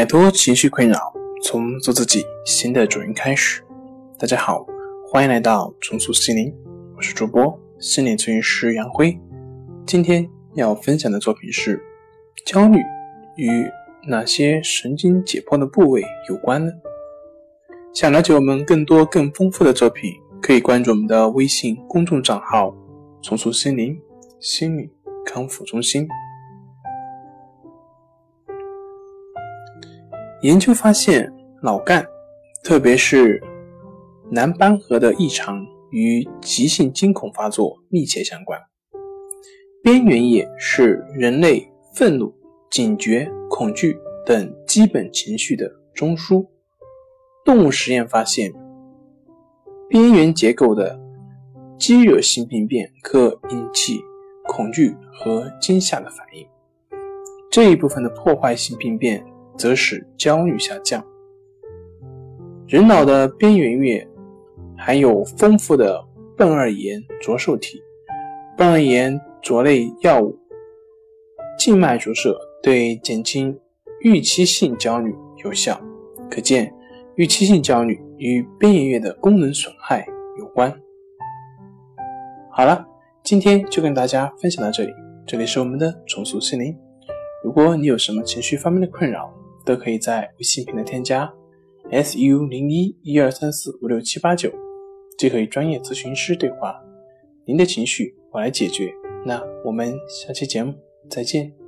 摆脱情绪困扰，从做自己新的主人开始。大家好，欢迎来到重塑心灵，我是主播心理咨询师杨辉。今天要分享的作品是：焦虑与哪些神经解剖的部位有关呢？想了解我们更多更丰富的作品，可以关注我们的微信公众账号“重塑心灵心理康复中心”。研究发现，脑干，特别是蓝斑核的异常与急性惊恐发作密切相关。边缘叶是人类愤怒、警觉、恐惧等基本情绪的中枢。动物实验发现，边缘结构的肌肉性病变可引起恐惧和惊吓的反应。这一部分的破坏性病变。则使焦虑下降。人脑的边缘叶含有丰富的苯二盐着受体，苯二盐着类药物静脉注射对减轻预期性焦虑有效。可见，预期性焦虑与边缘叶的功能损害有关。好了，今天就跟大家分享到这里。这里是我们的重塑心灵。如果你有什么情绪方面的困扰，都可以在微信平台添加 s u 零一一二三四五六七八九，即可与专业咨询师对话。您的情绪我来解决。那我们下期节目再见。